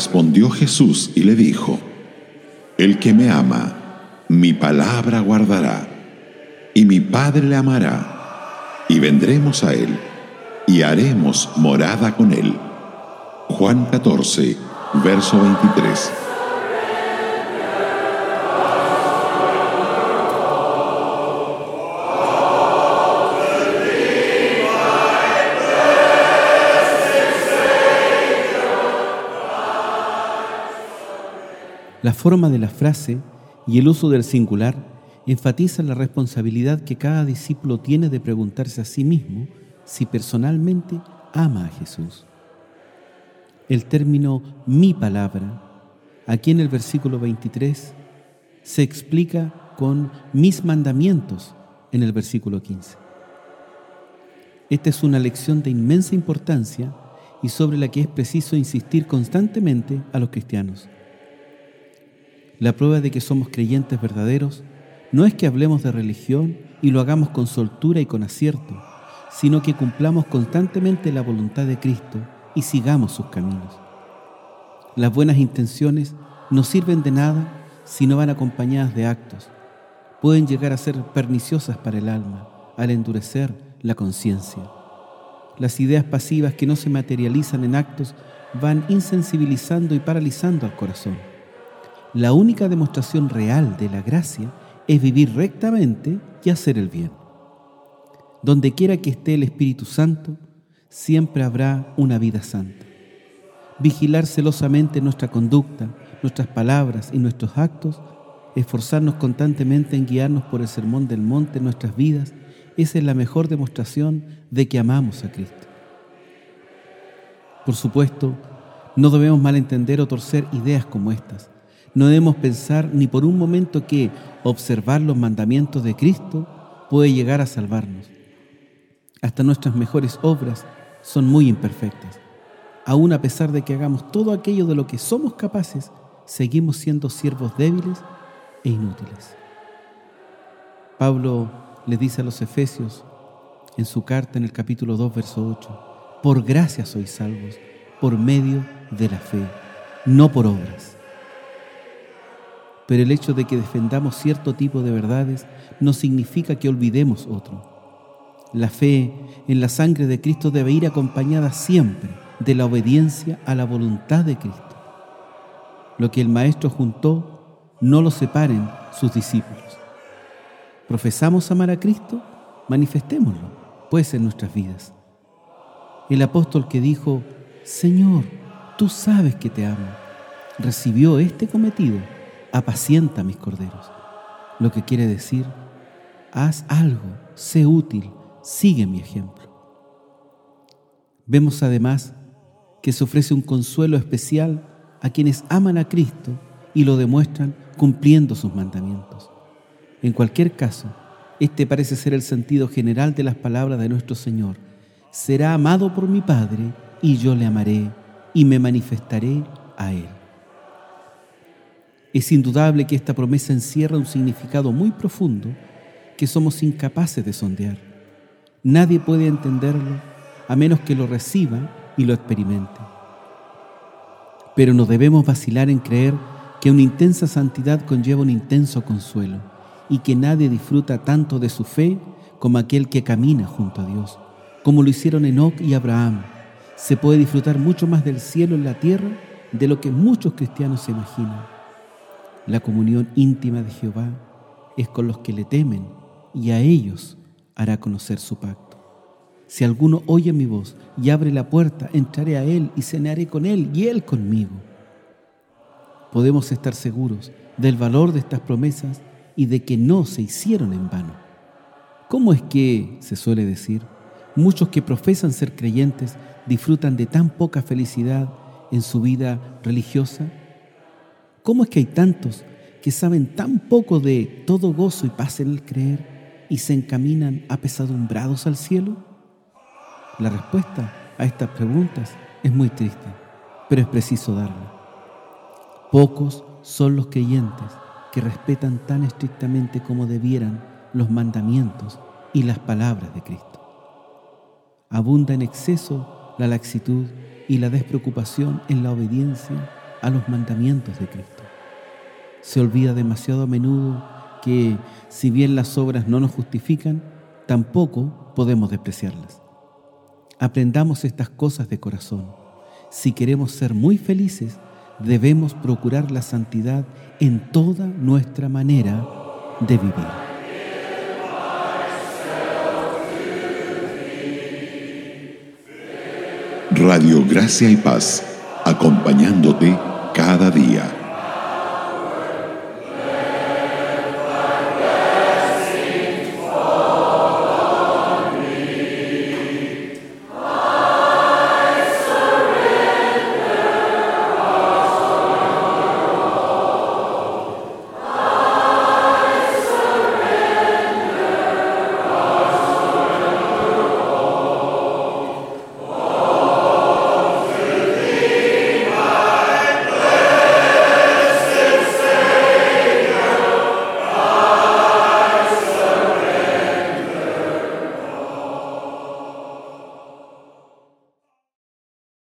Respondió Jesús y le dijo, El que me ama, mi palabra guardará, y mi Padre le amará, y vendremos a él, y haremos morada con él. Juan 14, verso 23. La forma de la frase y el uso del singular enfatizan la responsabilidad que cada discípulo tiene de preguntarse a sí mismo si personalmente ama a Jesús. El término mi palabra, aquí en el versículo 23, se explica con mis mandamientos en el versículo 15. Esta es una lección de inmensa importancia y sobre la que es preciso insistir constantemente a los cristianos. La prueba de que somos creyentes verdaderos no es que hablemos de religión y lo hagamos con soltura y con acierto, sino que cumplamos constantemente la voluntad de Cristo y sigamos sus caminos. Las buenas intenciones no sirven de nada si no van acompañadas de actos. Pueden llegar a ser perniciosas para el alma al endurecer la conciencia. Las ideas pasivas que no se materializan en actos van insensibilizando y paralizando al corazón. La única demostración real de la gracia es vivir rectamente y hacer el bien. Donde quiera que esté el Espíritu Santo, siempre habrá una vida santa. Vigilar celosamente nuestra conducta, nuestras palabras y nuestros actos, esforzarnos constantemente en guiarnos por el sermón del monte en nuestras vidas, esa es la mejor demostración de que amamos a Cristo. Por supuesto, no debemos malentender o torcer ideas como estas no debemos pensar ni por un momento que observar los mandamientos de Cristo puede llegar a salvarnos. Hasta nuestras mejores obras son muy imperfectas. Aún a pesar de que hagamos todo aquello de lo que somos capaces, seguimos siendo siervos débiles e inútiles. Pablo le dice a los Efesios en su carta en el capítulo 2, verso 8, por gracia sois salvos, por medio de la fe, no por obras pero el hecho de que defendamos cierto tipo de verdades no significa que olvidemos otro. La fe en la sangre de Cristo debe ir acompañada siempre de la obediencia a la voluntad de Cristo. Lo que el Maestro juntó, no lo separen sus discípulos. ¿Profesamos amar a Cristo? Manifestémoslo, pues, en nuestras vidas. El apóstol que dijo, Señor, tú sabes que te amo, recibió este cometido apacienta mis corderos. Lo que quiere decir, haz algo, sé útil, sigue mi ejemplo. Vemos además que se ofrece un consuelo especial a quienes aman a Cristo y lo demuestran cumpliendo sus mandamientos. En cualquier caso, este parece ser el sentido general de las palabras de nuestro Señor. Será amado por mi Padre y yo le amaré y me manifestaré a Él. Es indudable que esta promesa encierra un significado muy profundo que somos incapaces de sondear. Nadie puede entenderlo a menos que lo reciba y lo experimente. Pero no debemos vacilar en creer que una intensa santidad conlleva un intenso consuelo y que nadie disfruta tanto de su fe como aquel que camina junto a Dios, como lo hicieron Enoch y Abraham. Se puede disfrutar mucho más del cielo en la tierra de lo que muchos cristianos se imaginan. La comunión íntima de Jehová es con los que le temen y a ellos hará conocer su pacto. Si alguno oye mi voz y abre la puerta, entraré a él y cenaré con él y él conmigo. Podemos estar seguros del valor de estas promesas y de que no se hicieron en vano. ¿Cómo es que, se suele decir, muchos que profesan ser creyentes disfrutan de tan poca felicidad en su vida religiosa? ¿Cómo es que hay tantos que saben tan poco de todo gozo y paz en el creer y se encaminan apesadumbrados al cielo? La respuesta a estas preguntas es muy triste, pero es preciso darla. Pocos son los creyentes que respetan tan estrictamente como debieran los mandamientos y las palabras de Cristo. Abunda en exceso la laxitud y la despreocupación en la obediencia a los mandamientos de Cristo. Se olvida demasiado a menudo que, si bien las obras no nos justifican, tampoco podemos despreciarlas. Aprendamos estas cosas de corazón. Si queremos ser muy felices, debemos procurar la santidad en toda nuestra manera de vivir. Radio Gracia y Paz, acompañándote cada día.